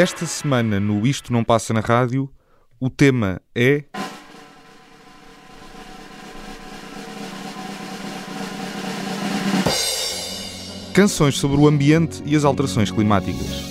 Esta semana no Isto Não Passa na Rádio, o tema é. Canções sobre o ambiente e as alterações climáticas.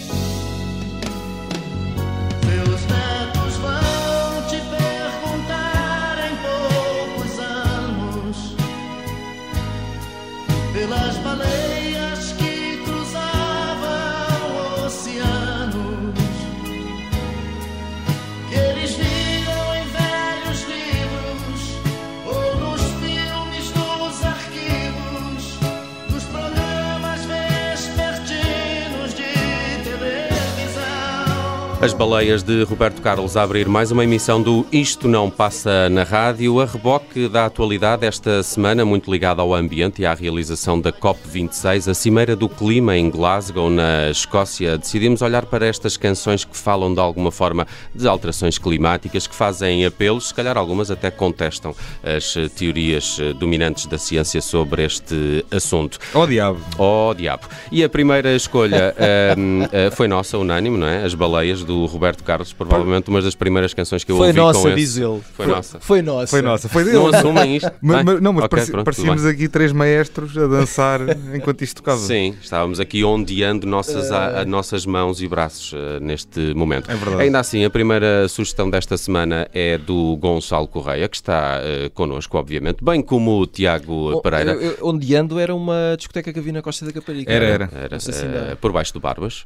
Baleias de Roberto Carlos a abrir mais uma emissão do Isto Não Passa na Rádio, a reboque da atualidade esta semana, muito ligada ao ambiente e à realização da COP26, a Cimeira do Clima em Glasgow, na Escócia. Decidimos olhar para estas canções que falam de alguma forma de alterações climáticas, que fazem apelos, se calhar algumas até contestam as eh, teorias eh, dominantes da ciência sobre este assunto. Oh diabo! Oh, diabo. E a primeira escolha ahm, ah, foi nossa, unânime, não é? As Baleias, do Roberto Carlos, provavelmente uma das primeiras canções que eu Foi ouvi nossa, com esse... diz ele. Foi nossa. Foi nossa. Foi nossa, foi dele. Não assumem isto? Mas- Bem, mas- não, mas ok, pareci- pronto, parecíamos aqui três maestros a dançar enquanto isto tocava. Sim, estávamos aqui ondeando nossas, a- a- nossas mãos e braços ah, neste momento. É verdade. Ainda assim, a primeira sugestão desta semana é do Gonçalo Correia, que está ah, connosco, obviamente, bem como o Tiago Oh, Pereira. eu- eu- onde ando era uma discoteca que havia na Costa da Caparica. Era, era. Era, se ah, ainda- por baixo do Barbas,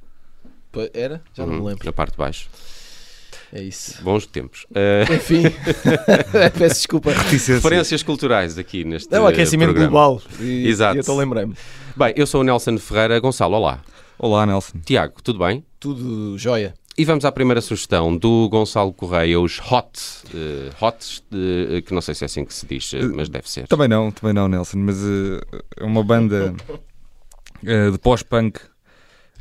Era? Já não Uhum, me lembro. na parte de baixo. É isso. Bons tempos. Ah, Enfim, peço desculpa. Referências culturais aqui neste É o aquecimento programa. global. E, Exato. E eu estou a lembrar-me. Bem, eu sou o Nelson Ferreira. Gonçalo, olá. Olá, Nelson. Tiago, tudo bem? Tudo jóia. E vamos à primeira sugestão do Gonçalo Correia, os Hot. eh, hots, eh, que não sei se é assim que se diz, mas deve ser. Também não, também não, Nelson, mas eh, é uma banda de pós-punk.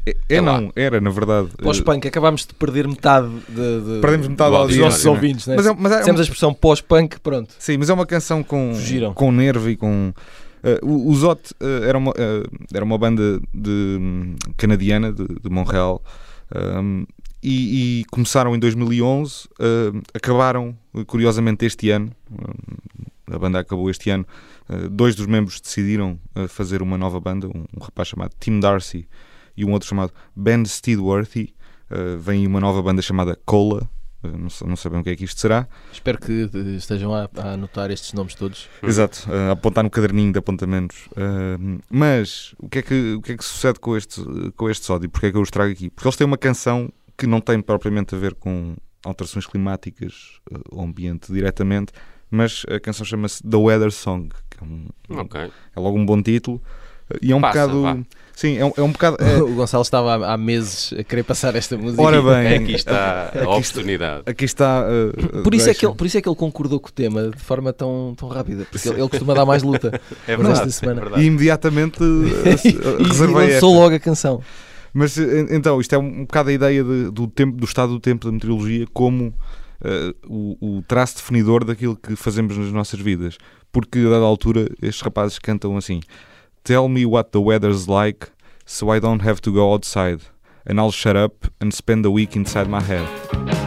É, é É lá. não, era na verdade. Pós-punk, acabámos de perder metade de, de- Perdemos metade do dos nossos né? ouvintes. Né? Mas é, mas é Dissemos uma- a expressão pós-punk, pronto. Sim, mas é uma canção com, Fugiram. com nervo e com. eh, o Zot eh, era, uma, eh, era uma banda de, hum, canadiana de, de Montreal um, e, e começaram em 2011, eh, acabaram curiosamente este ano. eh, a banda acabou este ano. dois dos membros decidiram fazer uma nova banda, um, um rapaz chamado Tim Darcy e um outro chamado Ben Steedworthy. Eh, vem uma nova banda chamada Cola. Eh, não, sei- não sabem o que é que isto será. Espero que eh, estejam a, a anotar estes nomes todos. Exato, eh, apontar no caderninho de apontamentos. Mas o que, é que, o que é que sucede com este, com este sódio? Porque é que eu os trago aqui? Porque eles têm uma canção que não tem propriamente a ver com alterações climáticas ou ambiente diretamente, mas a canção chama-se The Weather Song, que é, um- Ok. é logo um bom título. E é um Passa, bocado. vá. Sim, é um, é um bocado. é- o Gonçalo estava há, há meses a querer passar esta música. ora bem, Aqui está a oportunidade. aqui está. eh, Por isso, é que ele, por isso é que ele concordou com o tema de forma tão, tão rápida. Porque ele, ele costuma dar mais luta. É verdade. esta semana. é verdade. E imediatamente e, reservei e lançou logo a canção. Mas eh, então, isto é um bocado a ideia de- do, tempo, do estado do tempo da meteorologia como eh, o, o traço definidor daquilo que fazemos nas nossas vidas. Porque, a dada altura, estes rapazes cantam assim: Tell me what the weather's like, so I don't have to go outside, and I'll shut up and spend a week inside my head.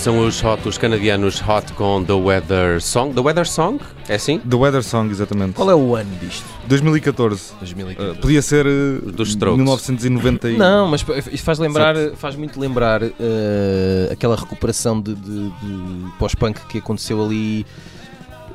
São os Hot, os canadianos Hot com The Weather Song. The Weather Song? É assim? The Weather Song, exatamente. Qual é o ano disto? 2014. 2014. Uh, podia ser uh, Dos Strokes. 1990 e... Não, mas isto faz lembrar, faz muito lembrar eh, aquela recuperação de, de- de pós-punk que aconteceu ali.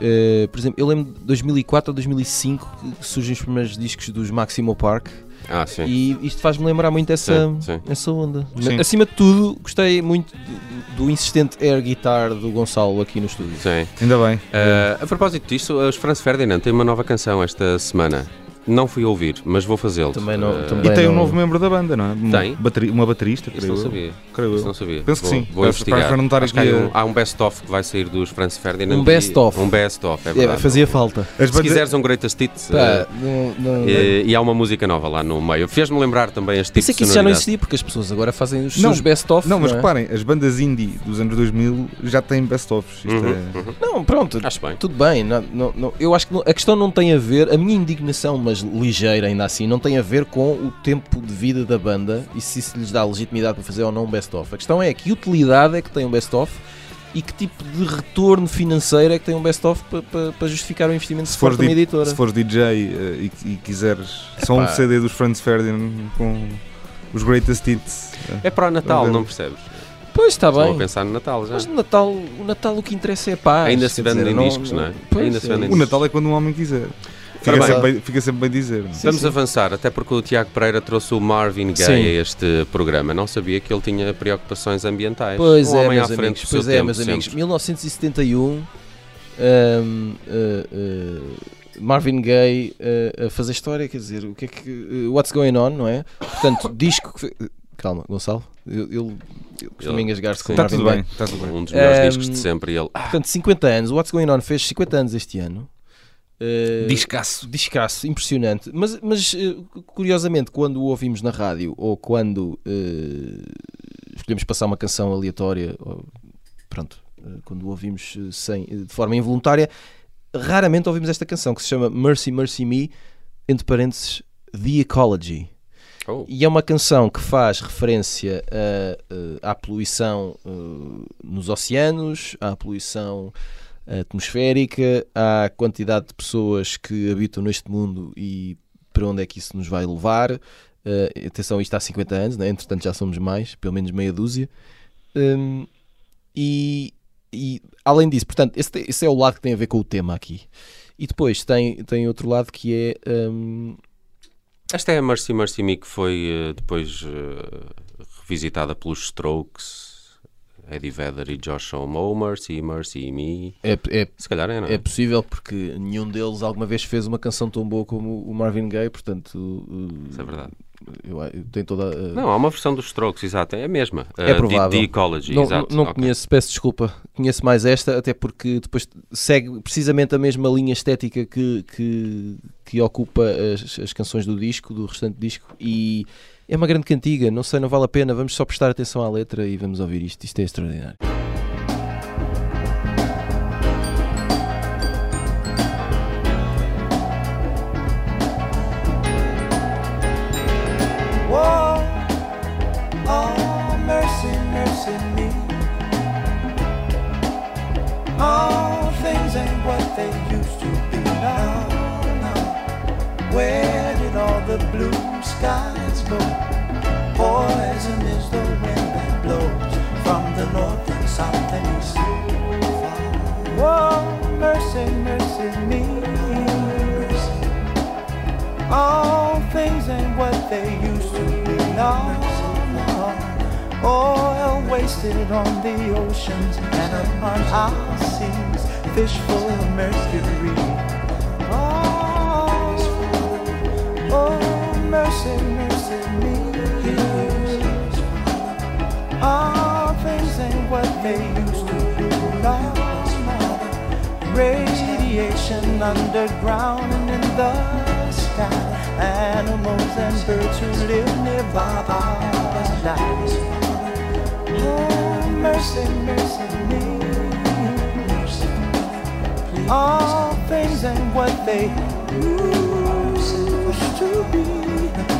eh, por exemplo, eu lembro de 2004 ou 2005 que surgem os primeiros discos dos Maximo Park Ah, sim. e isto faz-me lembrar muito essa, Sim, sim. essa onda. Sim. Acima de tudo, gostei muito do, do insistente air guitar do Gonçalo aqui no estúdio. Sim. Ainda bem. Uh, a propósito disto, os Franz Ferdinand têm uma nova canção esta semana. Não fui ouvir, mas vou fazê-lo. Também não- Uh, também- E tem um não- novo membro da banda, não é? Uma, Tem? bateri- uma baterista, Isso creio não eu. sabia. Creio Isso eu. não sabia. Penso que sim. Vou Para- investigar. não um, há um best-of que vai sair dos Franz Ferdinand. Um best-of. Um best-of, é É, verdade. fazia falta. As Se bandas- quiseres um Greatest Hits, Pá, uh, não- não- e, e há uma música nova lá no meio. Fez-me lembrar também este tipo Pensei de que isso já não existia porque as pessoas agora fazem os Não, seus best-of. Não, mas é? reparem, as bandas indie dos anos 2000 já têm best-ofs. Uhum, é- uhum. Não, pronto, Acho bem. tudo bem. não- não- não- eu acho que não- a questão não tem a ver, a minha indignação, mas ligeira ainda assim, não tem a ver com o tempo de vida da banda e se isso lhes dá legitimidade para fazer ou não um best-of. A questão é que utilidade é que tem um best-of e que tipo de retorno financeiro é que tem um best-of para, para- para justificar o investimento Se de uma di- editora. se fores DJ eh, e, e quiseres só um Epá. CD dos Franz Ferdinand com os Greatest Hits. eh, É para o Natal, não percebes? Pois está Estou a bem. pensar no Natal já. Mas no Natal, o Natal o que interessa é a paz. Ainda se vendem discos, não é? Pois, Ainda se vendem O Natal é quando um homem quiser. Fica, sempre, bem, fica sempre bem dizer. é? Sim, Vamos sim. avançar, até porque o Tiago Pereira trouxe o Marvin Gaye Sim. a este programa. Não sabia que ele tinha preocupações ambientais. Pois um é, homem meus à frente amigos. Pois é, tempo, meus amigos. sempre. 1971, hum, uh, uh, Marvin Gaye uh, a fazer história, quer dizer, o que é que. uh, what's going on, não é? Portanto, disco que. Calma, Gonçalo. Ele, ele, ele costuma engasgar-se com sim. Está Marvin tudo Gaye. bem, está tudo bem. Um dos melhores Ehm, discos de sempre. Ele, Portanto, 50 anos. O What's Going On fez 50 anos este ano. Uh, Discaço. Discaço, impressionante. Mas, mas eh, curiosamente, quando o ouvimos na rádio ou quando eh, escolhemos passar uma canção aleatória, ou, pronto, eh, quando o ouvimos eh, sem, de forma involuntária, raramente ouvimos esta canção que se chama Mercy, Mercy Me, entre parênteses, The Ecology. oh, E é uma canção que faz referência a, eh, à poluição eh, nos oceanos, à poluição atmosférica, à quantidade de pessoas que habitam neste mundo e para onde é que isso nos vai levar. Eh, atenção, isto há 50 anos, né? entretanto já somos mais, pelo menos meia dúzia. Hum, e, e, além disso, portanto, esse, esse é o lado que tem a ver com o tema aqui. E depois tem, tem outro lado que é. hum, Esta é a Mercy Mercy Me que foi eh, depois eh, revisitada pelos Strokes, Eddie Vedder e Josh Homme. Oh, Mercy, Mercy Me. é, é Se calhar é, não é? É possível porque nenhum deles alguma vez fez uma canção tão boa como o Marvin Gaye, portanto uh, Isso é verdade. eu, eu tenho toda a- Não, há uma versão dos Strokes, exato, é a mesma. É Eh, provável. The, Ecology, não, exato. não ok. conheço, peço desculpa, conheço mais esta, até porque depois segue precisamente a mesma linha estética que, que, que ocupa as, as canções do disco, do restante disco, e é uma grande cantiga, não sei, não vale a pena, vamos só prestar atenção à letra e vamos ouvir isto, isto é extraordinário. Blue skies slow. Poison is the wind that blows from the north and south and east. Oh, mercy, mercy me. All things and what they used to be. Oh, oil wasted on the oceans and upon our seas. Fish full of mercury. Oh, oh mercy, mercy. Mercy me. All things ain't what they used to be now. Radiation underground and in the sky. Animals and birds who live nearby are dying. Oh, mercy, mercy me. All things ain't what they used to be.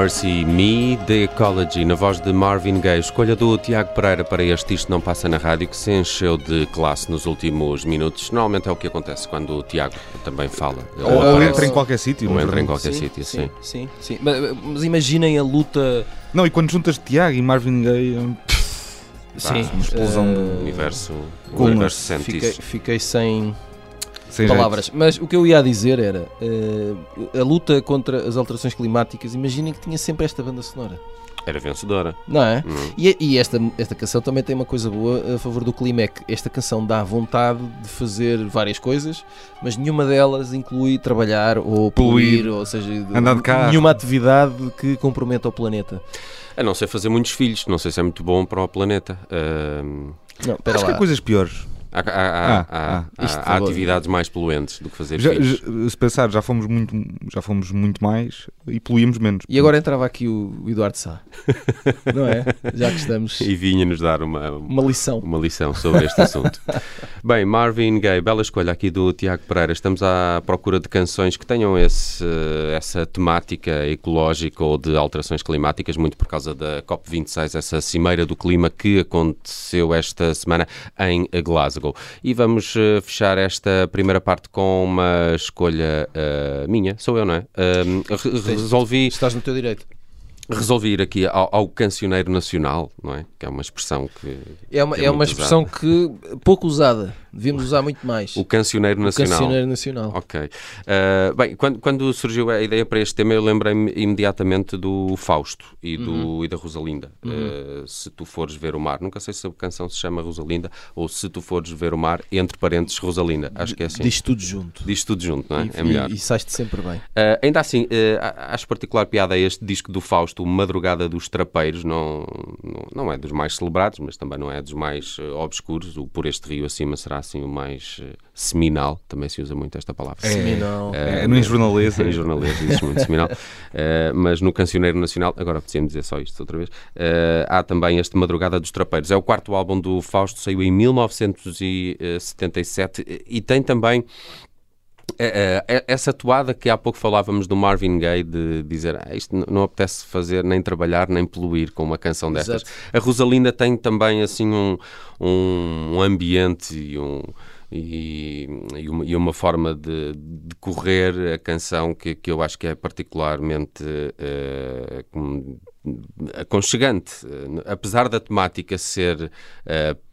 Mercy, Me, The Ecology, na voz de Marvin Gaye. Escolha do Tiago Pereira para este Isto Não Passa na Rádio, que se encheu de classe nos últimos minutos. Normalmente é o que acontece quando o Tiago também fala. Ele Ou, ou aparece, entra em qualquer sítio. ou entra em qualquer sítio, sim. sim, sim. Mas, mas imaginem a luta. Não, e quando juntas Tiago e Marvin Gaye, hum, Sim, uma explosão eh, O universo, o Com- universo Fiquei, fiquei sem sem palavras. Mas o que eu ia dizer era eh, a luta contra as alterações climáticas. Imaginem que tinha sempre esta banda sonora, Era vencedora. não é? Hum. E, e esta, esta canção também tem uma coisa boa a favor do clima: é que esta canção dá vontade de fazer várias coisas, mas nenhuma delas inclui trabalhar ou poluir, Poluir, ou seja, andar de carro. nenhuma atividade que comprometa o planeta. A não ser fazer muitos filhos, não sei se é muito bom para o planeta. Ahm, Não, Acho que lá. há coisas piores. Há Ah, há- ah, isto há atividades mais poluentes do que fazer já- se pensar, já fomos muito, já fomos muito mais e poluímos menos. E agora entrava aqui o Eduardo Sá, não é? Já que estamos. E vinha-nos dar uma, Uma lição. uma lição sobre este assunto. Bem, Marvin Gaye, bela escolha aqui do Tiago Pereira. Estamos à procura de canções que tenham esse, essa temática ecológica ou de alterações climáticas, muito por causa da COP26, essa cimeira do clima que aconteceu esta semana em Glasgow. E vamos eh, fechar esta primeira parte com uma escolha eh, minha, sou eu, não é? Ahm, re- resolvi Estás no teu direito. resolvi ir aqui ao, ao cancioneiro nacional, não é? Que é uma expressão que. É uma, que é uma muito expressão que pouco usada. Devíamos usar muito mais. O cancioneiro O nacional. cancioneiro nacional. Ok. Uh, bem, quando, quando surgiu a ideia para este tema, eu lembrei-me imediatamente do Fausto e, do, Uhum. e da Rosalinda. Uh, se tu fores ver o mar, nunca sei se a canção se chama Rosalinda ou se tu fores ver o mar, entre parênteses, Rosalinda. Acho que é assim. Diz tudo junto. Diz tudo junto, não é? E, é melhor. e, e sais-te sempre bem. Uh, ainda assim, acho particular piada a este disco do Fausto, o Madrugada dos Trapeiros. Não, não, não é dos mais celebrados, mas também não é dos mais obscuros. O Por Este Rio Acima será assim o mais uh, seminal. Também se usa muito esta palavra. Seminal. É, no em jornalista. Em jornalês diz muito seminal. Uh, mas no Cancioneiro Nacional, agora apetecia-me dizer só isto outra vez, uh, há também este Madrugada dos Trapeiros. É o quarto álbum do Fausto, saiu em 1977 e tem também é, é, essa toada que há pouco falávamos do Marvin Gaye de dizer ah, isto não apetece fazer nem trabalhar nem poluir com uma canção destas. Exato. A Rosalinda tem também assim um, um ambiente e um e, e uma, e uma forma de, de correr a canção que, que eu acho que é particularmente com- aconchegante. Eh, Apesar da temática ser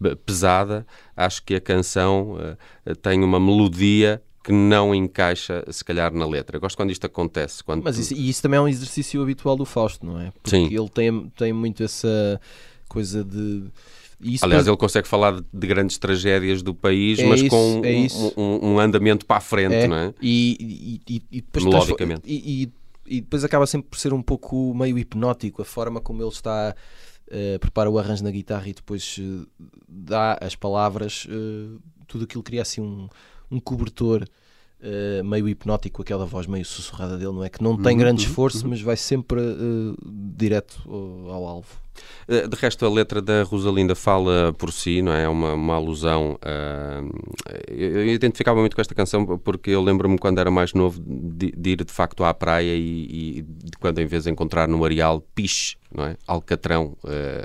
p- pesada, acho que a canção eh, tem uma melodia que não encaixa, se calhar, na letra. Eu gosto quando isto acontece. Quando Mas isso, e isso também é um exercício habitual do Fausto, não é? Porque Sim. ele tem, tem muito essa coisa de. isso Aliás, ele consegue falar de, de grandes tragédias do país, É mas isso, com é um, um- um andamento para a frente, É, não é? E, e, e, e depois Melodicamente. E, e- depois acaba sempre por ser um pouco meio hipnótico a forma como ele está. eh, prepara o arranjo na guitarra e depois eh, dá as palavras, eh, tudo aquilo cria assim um, um cobertor eh, meio hipnótico, aquela voz meio sussurrada dele, não é? Que não tem Uhum, grande uhum, esforço, uhum. mas vai sempre eh, direto ao, ao alvo. Eh, De resto, a letra da Rosalinda fala por si, não é? É uma, uma alusão. ah, eu, identificava muito com esta canção porque eu lembro-me quando era mais novo de de, de ir de facto à praia e, e de quando em vez de encontrar no areal piche, não é? Alcatrão. eh,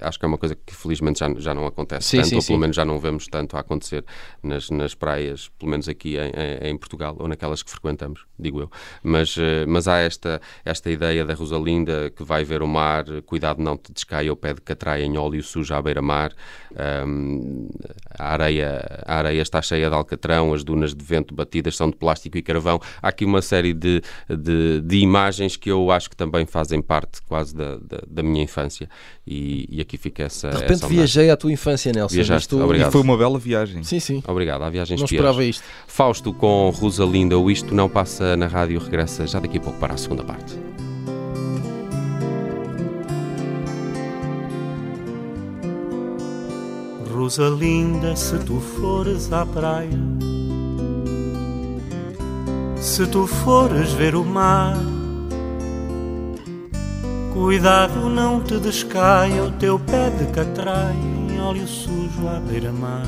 acho que é uma coisa que felizmente já, já não acontece Sim, tanto, sim, ou sim. pelo menos já não vemos tanto a acontecer nas, nas praias, pelo menos aqui em, em- Portugal, ou naquelas que frequentamos, digo eu. Mas, eh, mas há esta, esta ideia da Rosalinda que vai ver o mar, cuidado não te descaia o pé de catraia em óleo sujo à beira-mar, Ahm, a, areia, a areia está cheia de alcatrão, as dunas de vento batidas são de plástico e carvão. Há aqui uma série de, de, de imagens que eu acho que também fazem parte quase da, da, da minha infância e, e aqui fica essa De repente essa viajei à tua infância, Nelson. Viajaste, Estou- obrigado. E foi uma bela viagem. Sim, sim. Obrigado, há viagens Não esperava isto. Fausto com Rosalinda, o Isto Não Passa na Rádio regressa já daqui a pouco para a segunda parte. Rosalinda, se tu fores à praia, se tu fores ver o mar, cuidado não te descaia o teu pé de catraia em óleo sujo à beira-mar.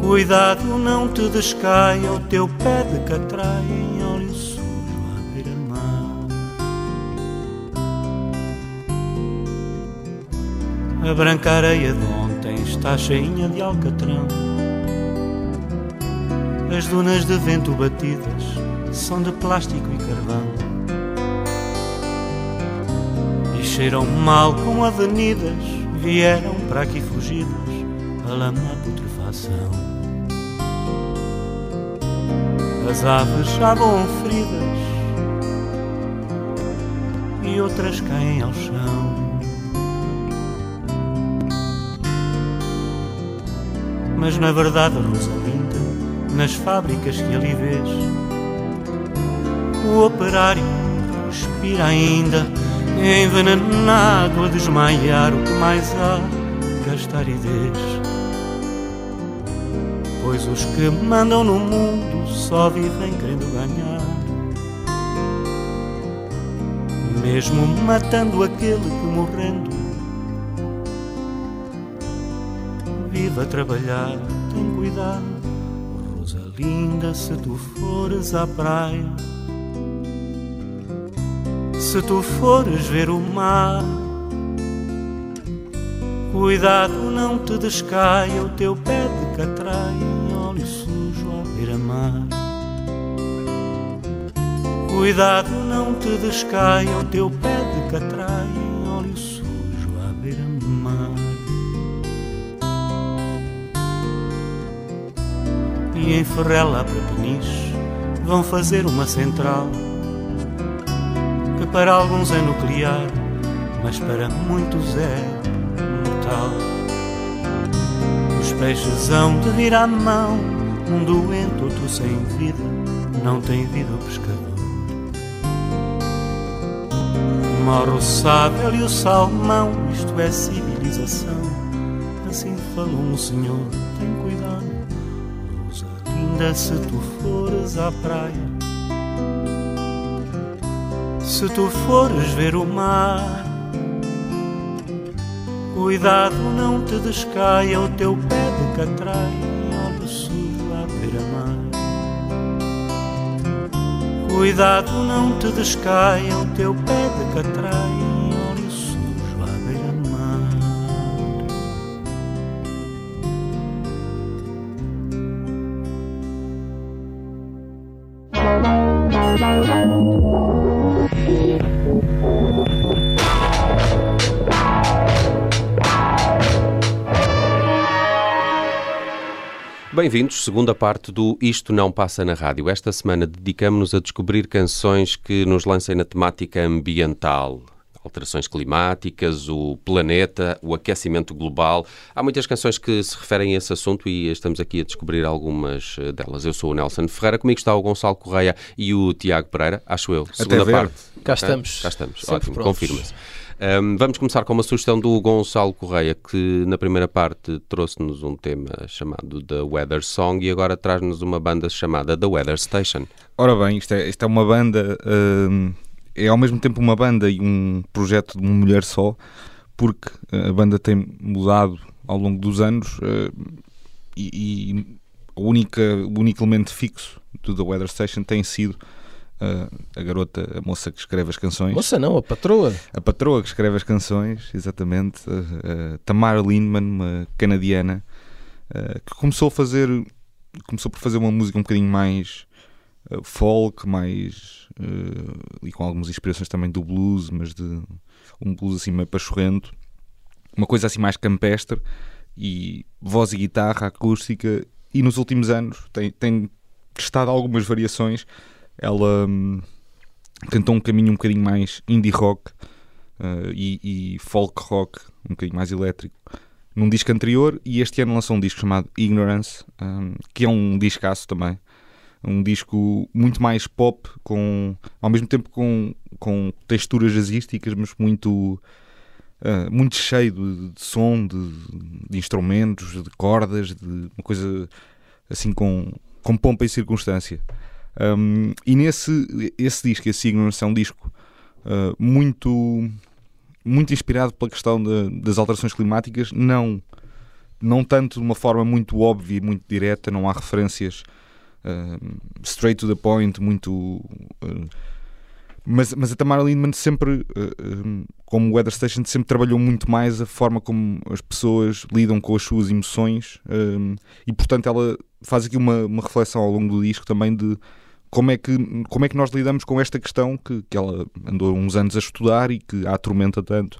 Cuidado não te descaia o teu pé de catraia em óleo sujo à beira-mar. A branca areia de ontem está cheinha de alcatrão. As dunas de vento batidas são de plástico e carvão. Cheiram mal como avenidas, vieram para aqui fugidas, a lama putrefação. As aves já vão feridas e outras caem ao chão. Mas na verdade, Rosalinda, nas fábricas que ali vês, o operário respira ainda, envenenado a desmaiar o que mais há, gastar ideias. Pois os que mandam no mundo só vivem querendo ganhar. Mesmo matando aquele que morrendo vive a trabalhar, tem cuidado. Rosalinda, se tu fores à praia, se tu fores ver o mar, cuidado não te descaia o teu pé de catraia óleo sujo à beira-mar. Cuidado não te descaia o teu pé de catraia óleo sujo à beira-mar. e em Ferrela para Peniche vão fazer uma central para alguns é nuclear, mas para muitos é mortal. Os peixes hão de vir à mão, um doente, outro sem vida, não tem vida o pescador. Morre o sábio e o salmão, isto é civilização. Assim falou um senhor, tem cuidado. Rosalinda, se tu fores à praia, se tu fores ver o mar, cuidado não te descaia o teu pé de catraia óleo sujo à beira-mar. Cuidado não te descaia o teu pé de catraia Bem-vindos, segunda parte do Isto Não Passa na Rádio. Esta semana dedicamos-nos a descobrir canções que nos lancem na temática ambiental. Alterações climáticas, o planeta, o aquecimento global. Há muitas canções que se referem a esse assunto e estamos aqui a descobrir algumas eh, delas. Eu sou o Nelson Ferreira, comigo está o Gonçalo Correia e o Tiago Pereira, acho eu. Segunda ver. parte. Cá estamos. Cá estamos, Sempre ótimo, confirma-se. Um, vamos começar com uma sugestão do Gonçalo Correia, que na primeira parte trouxe-nos um tema chamado The Weather Song e agora traz-nos uma banda chamada The Weather Station. Ora bem, isto é, isto é uma banda, hum, é ao mesmo tempo uma banda e um projeto de uma mulher só, porque uh, a banda tem mudado ao longo dos anos uh, e, e o único elemento fixo do The Weather Station tem sido a garota, a moça que escreve as canções. Moça não, a patroa. A patroa que escreve as canções, exatamente, uh, uh, Tamara Lindman, uma canadiana, que começou a fazer, começou por fazer uma música um bocadinho mais folk, mais e com algumas inspirações também do blues, mas de um blues assim meio pachorrento, uma coisa assim mais campestre e voz e guitarra acústica. E nos últimos anos tem, tem testado algumas variações. Ela hum, tentou um caminho um bocadinho mais indie rock uh, e, e folk rock, um bocadinho mais elétrico, num disco anterior. E este ano lançou um disco chamado Ignorance, um, que é um discaço também. Um disco muito mais pop, com, ao mesmo tempo com, com texturas jazzísticas, mas muito, uh, muito cheio de, de som, de, de instrumentos, de cordas, de uma coisa assim com, com pompa e circunstância. Um, e nesse esse disco, esse Ignorance, é um disco uh, muito, muito inspirado pela questão de- das alterações climáticas, não, não tanto de uma forma muito óbvia e muito direta, não há referências uh, straight to the point, muito. uh, mas, mas a Tamara Lindman sempre, como Weather Station, sempre trabalhou muito mais a forma como as pessoas lidam com as suas emoções e, portanto, ela faz aqui uma, uma reflexão ao longo do disco também de como é que, como é que nós lidamos com esta questão que, que ela andou uns anos a estudar e que a atormenta tanto.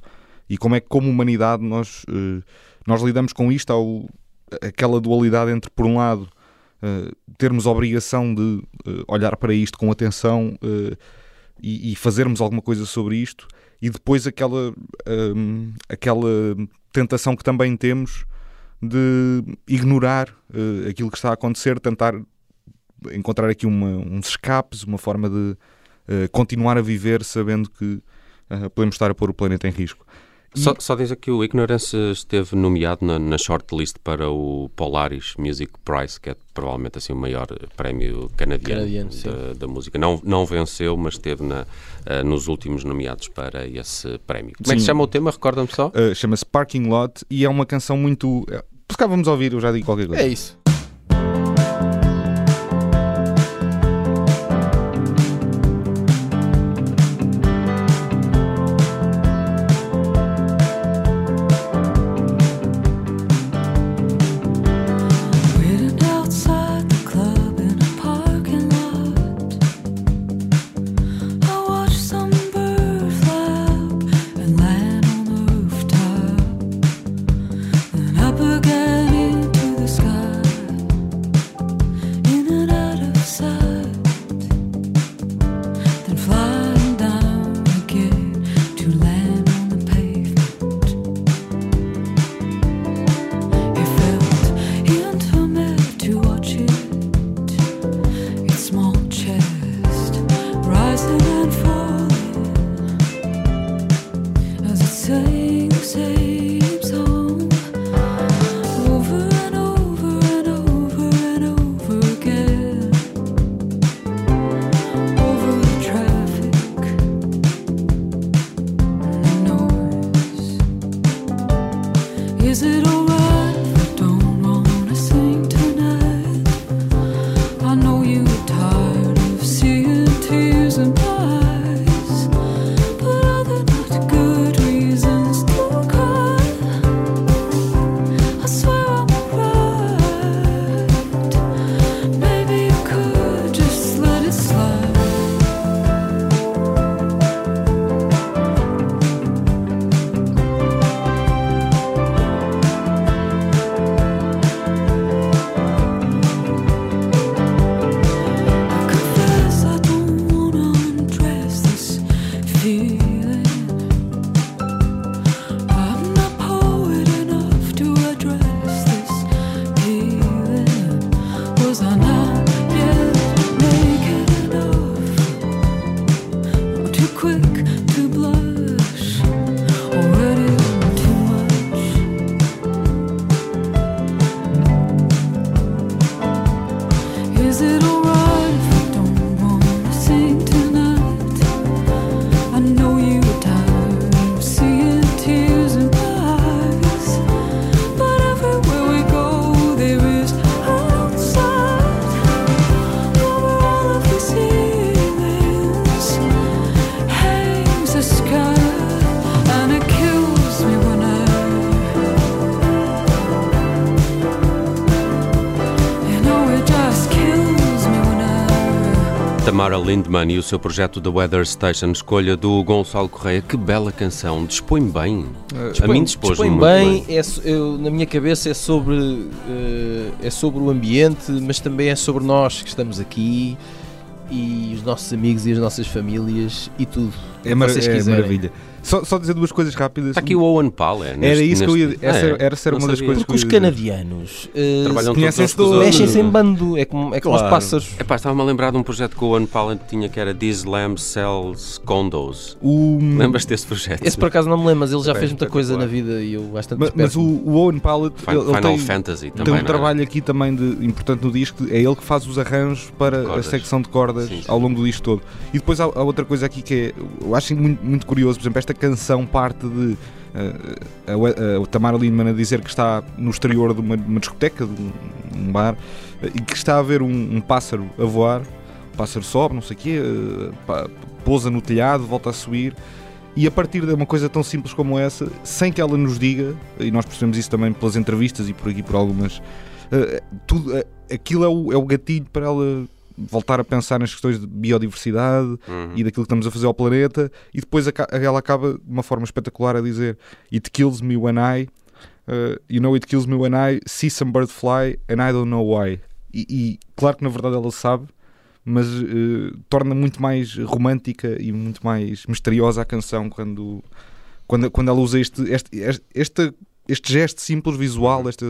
E como é que como humanidade nós, eh, nós lidamos com isto ao, aquela dualidade entre por um lado eh, termos a obrigação de eh, olhar para isto com atenção e, e fazermos alguma coisa sobre isto e depois aquela, aquela tentação que também temos de ignorar eh, aquilo que está a acontecer, tentar encontrar aqui uma, uns escapes, uma forma de eh, continuar a viver sabendo que eh, podemos estar a pôr o planeta em risco. Só, só dizer que o Ignorance esteve nomeado na, na shortlist para o Polaris Music Prize, que é provavelmente assim o maior prémio canadiano, Canadiano, sim. da, da música. Não, não venceu, mas esteve na, eh, nos últimos nomeados para esse prémio. Como é que Sim. se chama o tema? Recorda-me só. Uh, Chama-se Parking Lot e é uma canção muito. Se cá vamos ouvir, eu já digo qualquer coisa. É isso. Lindman e o seu projeto The Weather Station, escolha do Gonçalo Correia. Que bela canção, dispõe bem. a mim dispôs dispõe muito bem, bem. É, eu- na minha cabeça é sobre, eh, é sobre o ambiente, mas também é sobre nós que estamos aqui e os nossos amigos e as nossas famílias e tudo. É, mar- vocês é maravilha. Só, só dizer duas coisas rápidas. Está aqui o Owen Powell. é, Era neste- isso que eu ia. neste- Essa, É, era- essa era não uma das coisas Porque os que eu ia dizer. canadianos eh, conhecem-se com os todos. outros. mexem-se em bando, é como, é como os Claro. pássaros. Epá, estava-me a lembrar de um projeto que o Owen Powell tinha que era These Lamb Cells Condos. O, Lembras desse projeto? Esse por acaso não me lembro, mas ele já Bem, fez muita coisa na espetacular. vida e eu bastante mas, mas o, o Owen Pallet Fin- ele, Final tem, Fantasy tem também. um não é? trabalho aqui também de, importante no disco. É ele que faz os arranjos para Cordas. a secção de cordas Sim, sim. ao longo do disco todo. E depois há, há outra coisa aqui que é, eu acho muito, muito curioso. Por exemplo, esta canção parte de eh, a, We- a Tamara Lindman a dizer que está no exterior de uma, uma discoteca, de um, um bar, eh, e que está a ver um, um pássaro a voar. O pássaro sobe, não sei o quê, eh, pousa no telhado, volta a subir. E a partir de uma coisa tão simples como essa, sem que ela nos diga, e nós percebemos isso também pelas entrevistas e por aqui por algumas, eh, tudo, eh, aquilo é o, é o gatilho para ela voltar a pensar nas questões de biodiversidade Uhum. e daquilo que estamos a fazer ao planeta, e depois ela acaba de uma forma espetacular a dizer: It kills me when I, eh, you know, it kills me when I see some bird fly and I don't know why. E, e claro que na verdade ela sabe, mas eh, torna muito mais romântica e muito mais misteriosa a canção quando, quando, quando ela usa este, este, este, este, este gesto simples visual, esta,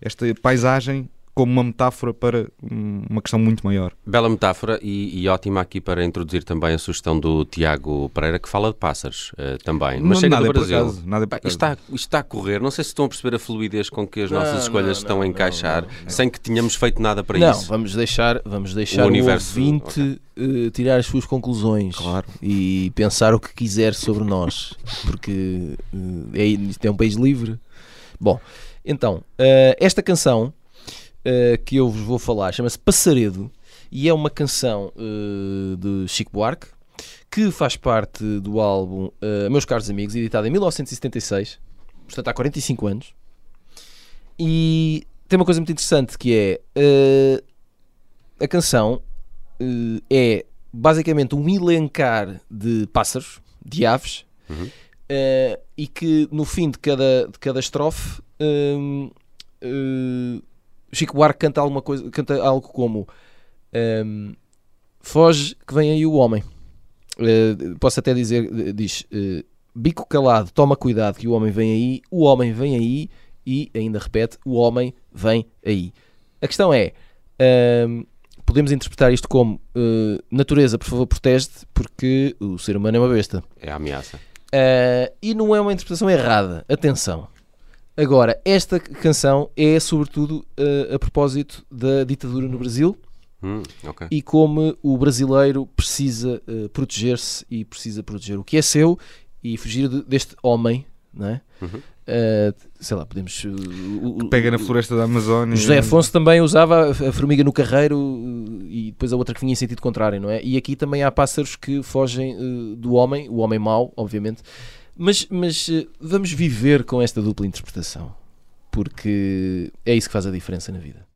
esta paisagem, como uma metáfora para uma questão muito maior. Bela metáfora e, e ótima aqui para introduzir também a sugestão do Tiago Pereira, que fala de pássaros eh, também. Mas Não- chega nada do é Brasil. acaso, nada é Pá, isto, está, isto está a correr. Não sei se estão a perceber a fluidez com que as Não, nossas escolhas não, estão a não, encaixar, não, não. sem que tenhamos feito nada para não, isso. vamos deixar, vamos deixar O o, universo- ouvinte eh, tirar as suas conclusões Claro. e pensar o que quiser sobre nós, porque eh, é, é um país livre. Bom, então, eh, esta canção eh, que eu vos vou falar chama-se Passaredo e é uma canção eh, de Chico Buarque que faz parte do álbum eh, Meus Caros Amigos, editado em 1976, portanto há 45 anos. E tem uma coisa muito interessante que é a canção é basicamente um elencar de pássaros, de aves, Uhum. eh, e que no fim de cada, de cada estrofe hum, eh, Chico Buarque canta alguma coisa, canta algo como hum, foge que vem aí o homem. Eh, posso até dizer, eh, diz eh, bico calado, toma cuidado que o homem vem aí, o homem vem aí e ainda repete, o homem vem aí. A questão é, hum, podemos interpretar isto como eh, natureza, por favor, protege-te, porque o ser humano é uma besta. É a ameaça. Uh, e não é uma interpretação errada, atenção. Agora, esta canção é sobretudo uh, a propósito da ditadura no Brasil Hum, ok. e como o brasileiro precisa uh, proteger-se e precisa proteger o que é seu e fugir de- deste homem, não é? Uhum. Uh, sei lá, podemos. uh, o- o- Pega na floresta da Amazónia. José Afonso também usava a a formiga no carreiro uh, e depois a outra que vinha em sentido contrário, não é? E aqui também há pássaros que fogem uh, do homem, o homem mau, obviamente. Mas, mas uh, vamos viver com esta dupla interpretação, porque é isso que faz a diferença na vida.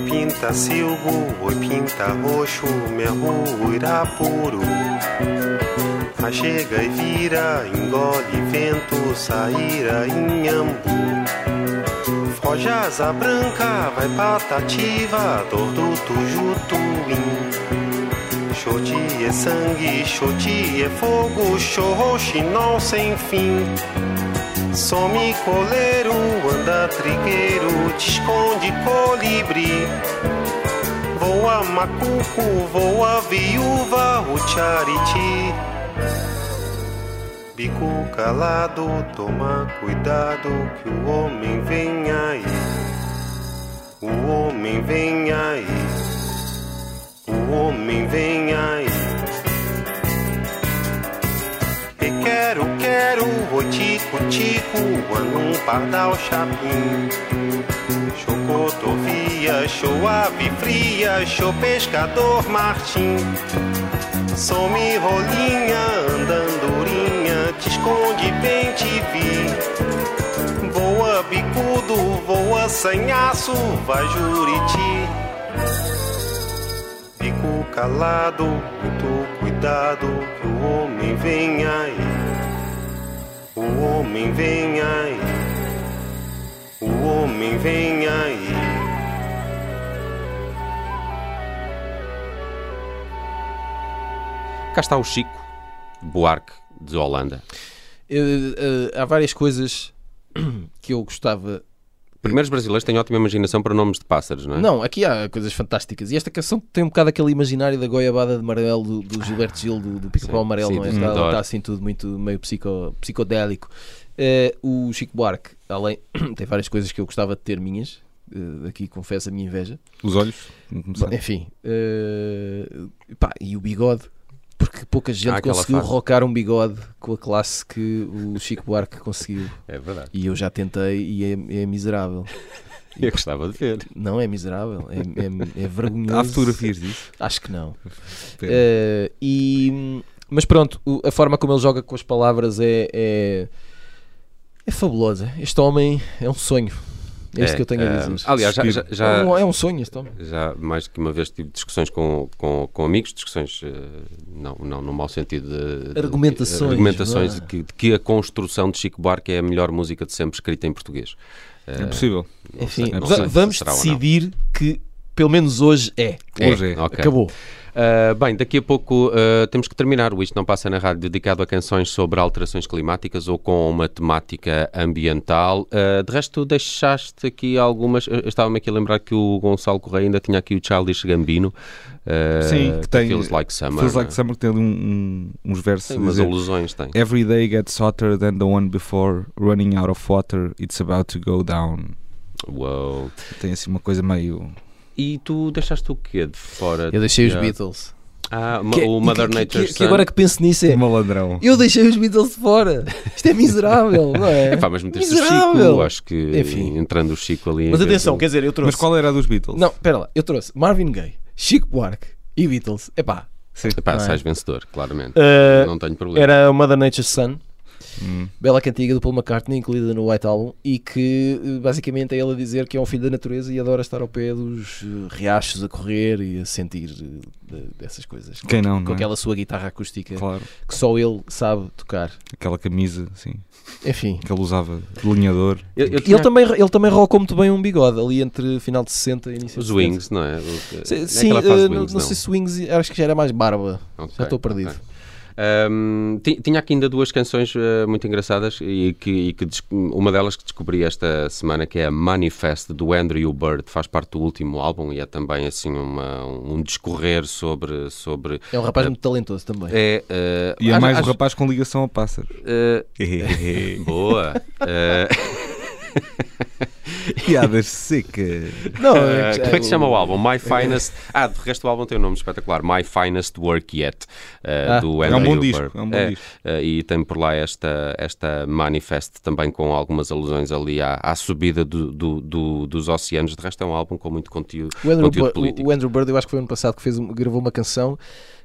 Pinta silvo, oi pinta roxo, merro irapuru. A chega e vira, engole vento, saíra inhambu. Foge asa branca, vai patativa, dor do tujutuim. Xoti é sangue, xoti é fogo, xorroxinol sem fim. Some coleiro, anda trigueiro, te esconde colibri. Voa macuco, voa viúva, o chariti. Bico calado, toma cuidado que o homem vem aí. O homem vem aí. O homem rua num pardal chapim. Chocotovia, show ave fria, show pescador Martim. Some rolinha, andandurinha, te esconde bem te vi. Voa bicudo, voa sanhaço, vai juriti. Fico calado, muito cuidado, que o homem vem aí. O homem vem aí. O homem vem aí. Cá está o Chico Buarque de Holanda. Eh, eh, há várias coisas que eu gostava. Primeiros brasileiros têm ótima imaginação para nomes de pássaros, não é? Não, aqui há coisas fantásticas. E esta canção tem um bocado aquele imaginário da goiabada de amarelo do, do Gilberto Gil, do, do Pica-Pau Amarelo, sim, não é? Está, está assim tudo muito meio psico, psicodélico. Eh, o Chico Buarque, além, tem várias coisas que eu gostava de ter minhas. eh, aqui confesso a minha inveja. Os olhos. enfim, eh, pá, e o bigode, porque pouca gente Ah, conseguiu fase. rocar um bigode com a classe que o Chico Buarque conseguiu. É verdade. E eu já tentei e é, é miserável. Eu gostava de ver. Não é miserável, é, é, é vergonhoso. Há fotografias disso. Acho que não. Eh, e, mas pronto, a forma como ele joga com as palavras é, é, é fabulosa. Este homem é um sonho. É isto que eu tenho a eh, dizer. aliás, já, já, já- É, um, é um sonho este homem. já mais do que uma vez tive discussões com, com, com amigos, discussões eh, não, não no mau sentido de, de- Argumentações, argumentações de que, de que a construção de Chico Buarque é a melhor música de sempre escrita em português. É possível. Não Enfim, sei- vamos decidir que pelo menos hoje é. Hoje é. ok. Acabou. Uh, bem, daqui a pouco uh, temos que terminar o Isto Não Passa na Rádio dedicado a canções sobre alterações climáticas ou com uma temática ambiental. Uh, de resto, deixaste aqui algumas. eu Estava-me aqui a lembrar que o Gonçalo Correia ainda tinha aqui o Childish Gambino. Sim, que tem- Feels Like Summer. Feels não é? Like Summer tem ali um- um- uns versos. Tem umas dizer, alusões, tem. Every day gets hotter than the one before. Running out of water, it's about to go down. Uou. Tem assim uma coisa meio. E tu deixaste o quê de fora? Eu deixei os Beatles. Ah, Que- o Mother que- Nature que, que agora que penso nisso é. Malandrão. Eu deixei os Beatles de fora. Isto é miserável, não é? Epá, mas meteste o Miserável. Chico, acho que Enfim. entrando o Chico ali. em Mas atenção, do- quer dizer, eu trouxe. Mas qual era a dos Beatles? Não, espera lá, eu trouxe Marvin Gaye, Chico Buarque e Beatles. Epá, Sim. Epá, é? sais vencedor, claramente. eh, não tenho problema. era o Mother Nature's Son, Hum. bela cantiga do Paul McCartney, incluída no White Album, e que eh, basicamente é ele a dizer que é um filho da natureza e adora estar ao pé dos eh, riachos a correr e a sentir eh, de- dessas coisas. Quem não, Com não é? aquela sua guitarra acústica Claro. que só ele sabe tocar. Aquela camisa, assim, Enfim. que ele usava de linhador. Eu- eu E tinha ele também, ele também rocou muito bem um bigode ali entre final de 60 e início Os de 70. Wings, não é? O- Sim, sim, eh, de não, Wings, não sei se Wings, acho que já era mais barba. Ok, Já estou perdido. ok. Ti- tinha aqui ainda duas canções eh, muito engraçadas e que, e que uma delas que descobri esta semana que é a Manifest do Andrew Bird, faz parte do último álbum e é também assim uma, um discorrer sobre sobre É um rapaz muito talentoso também. é, eh, E é acho- mais um acho- rapaz com ligação a pássaros. eh, boa Piadas secas. Não, Eh, como é que se chama o álbum? My Finest. Ah, de resto o álbum tem um nome espetacular. My Finest Work Yet. eh, Ah. do É um Andrew bom disco, Bird. é um bom disco. eh, e tem por lá esta, esta Manifest também com algumas alusões ali à, à subida do, do- do- dos oceanos. De resto é um álbum com muito conteúdo, O Andrew, conteúdo Bird, político. o Andrew Bird, eu acho que foi ano passado que fez, gravou uma canção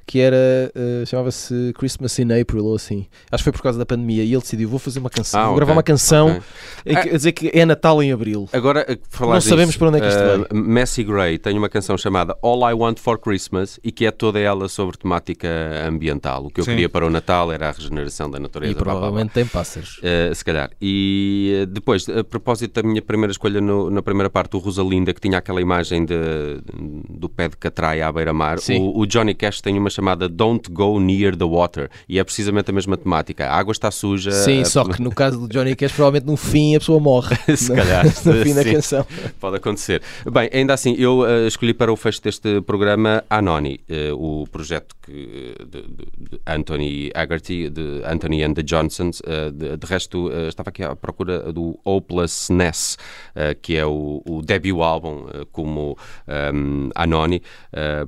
que era eh, chamava-se Christmas in April ou assim. Acho que foi por causa da pandemia e ele decidiu vou fazer uma canção, Ah, vou ok, gravar uma canção ok. em que- a dizer que é Natal em Abril. Agora, eh, falar Não disso, sabemos para onde é que isto eh, vai. Messi Gray tem uma canção chamada All I Want for Christmas e que é toda ela sobre temática ambiental. O que eu Sim. queria para o Natal era a regeneração da natureza. E blá, blá, blá. provavelmente tem pássaros. Uh, se calhar. E uh, depois, a propósito da minha primeira escolha no- na primeira parte, o Rosalinda, que tinha aquela imagem de- do pé de catraia à beira-mar, o, o Johnny Cash tem uma chamada Don't Go Near the Water. E é precisamente a mesma temática. A água está suja. Sim, a- só que no caso do Johnny Cash, provavelmente no fim a pessoa morre. se calhar, no fim da canção. Pode acontecer. Bem, ainda assim, eu eh, escolhi para o fecho deste programa Anoni, eh, o projeto que, eh, de, de- Anthony Haggerty, de Anthony and the Johnsons. de, de resto, estava aqui à procura do Hopelessness, eh, que é o, o debut álbum como ehm, Anoni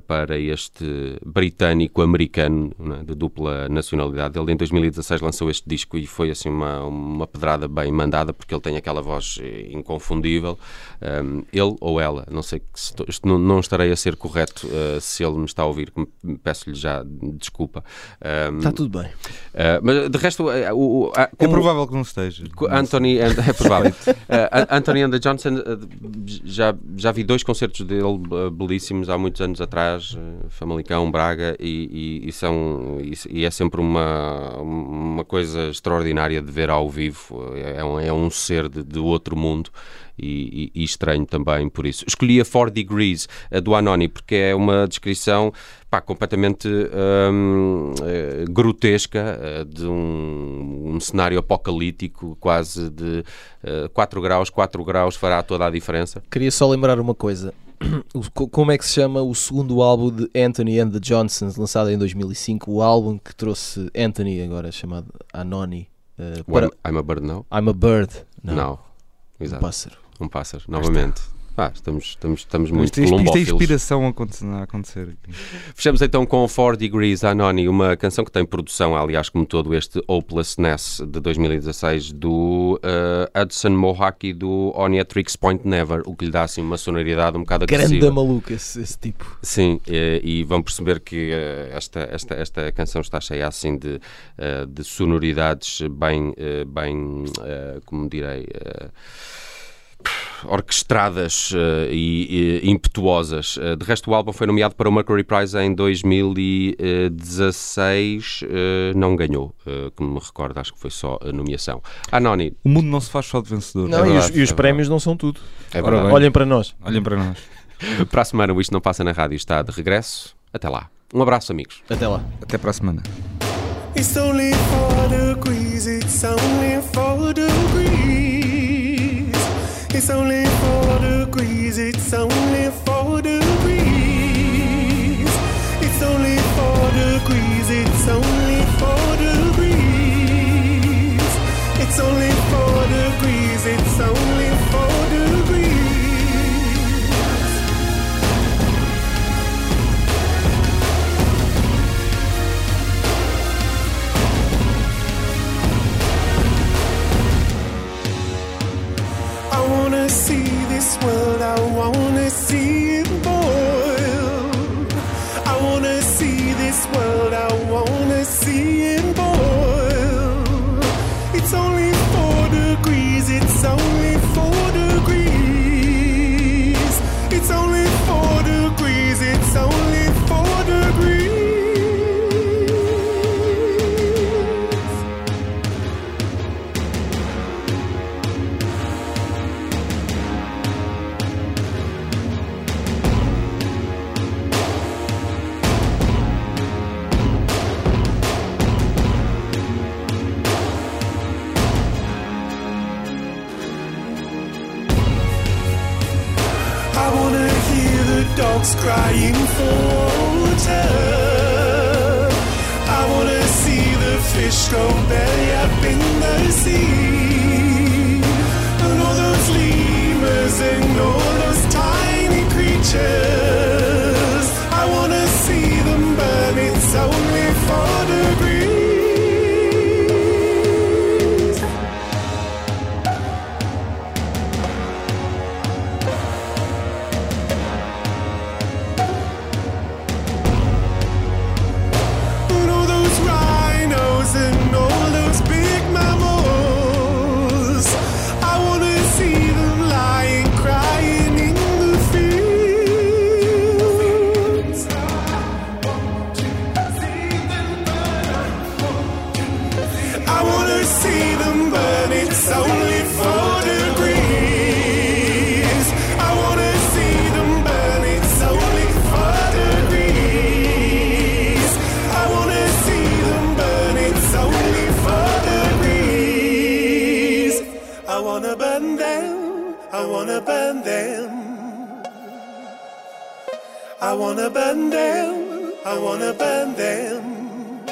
para este britânico-americano né, de dupla nacionalidade. Ele em 2016 lançou este disco e foi assim uma, uma pedrada bem mandada porque ele tem aquela voz eh, inconfundível. Um, ele ou ela, não sei se não, não estarei a ser correto eh, se ele me está a ouvir, peço-lhe já desculpa. Um, Está tudo bem. eh, mas de resto, eh, o, É provável que não esteja. Anthony and, é provável. An- Anthony and the Johnson já, já vi dois concertos dele belíssimos há muitos anos atrás, Famalicão, Braga, e, e- e são, e, e é sempre uma, uma coisa extraordinária de ver ao vivo. É um, é um ser de, de outro mundo. E, e- estranho também por isso. Escolhi a 4 Degrees a do Anoni porque é uma descrição pá, completamente hum, eh, grotesca eh, de um, um cenário apocalíptico, quase de 4 graus, 4 graus fará toda a diferença. Queria só lembrar uma coisa. Como é que se chama o segundo álbum de Anthony and the Johnsons, lançado em 2005? O álbum que trouxe Anthony, agora chamado Anoni. eh, O para I'm, I'm a Bird Now? I'm a Bird. Não, Não. um Exato. pássaro. Um pássaro, novamente. Ah, estamos, estamos, estamos muito Isto, isto, isto é inspiração a acontecer. a acontecer aqui. Fechamos então com 4 Degrees Anoni, uma canção que tem produção, aliás, como todo este Hopelessness de 2016 do eh, Hudson Mohawk e do Oniatrix Point Never, o que lhe dá assim uma sonoridade um bocado agressiva. Grande maluca esse, esse tipo. Sim, eh, e vão perceber que eh, esta, esta, esta canção está cheia assim de, eh, de sonoridades bem, bem como direi, orquestradas eh, e, e impetuosas. Eh, de resto, o álbum foi nomeado para o Mercury Prize em 2016, eh, não ganhou, que me recordo, acho que foi só a nomeação. Anoni, O mundo não se faz só de vencedor. Não, e os, verdade, e os é prémios não são tudo. é Ora verdade. Olhem para nós. Olhem para nós. Para a semana, o Isto Não Passa na Rádio está de regresso. Até lá. Um abraço, amigos. Até lá. Até para a semana. It's only four degrees, it's only four degrees. It's only four degrees, it's only four dogs crying for water. I wanna see the fish go belly up in the sea. And all those lemurs and all those tiny creatures. I wanna burn them. I wanna burn them.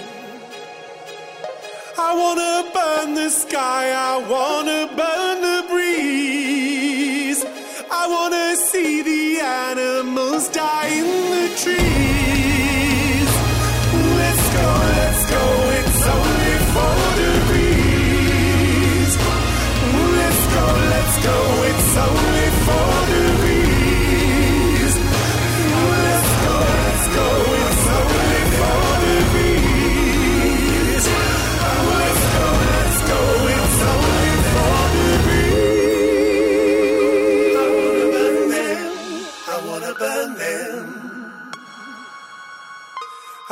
I wanna burn the sky. I wanna burn the breeze. I wanna see the animals die in the trees.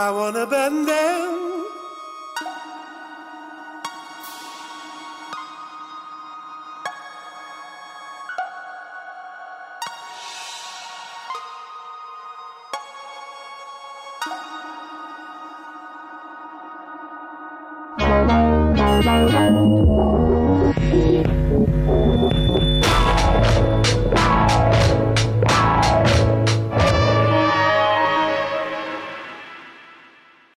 I wanna bend it.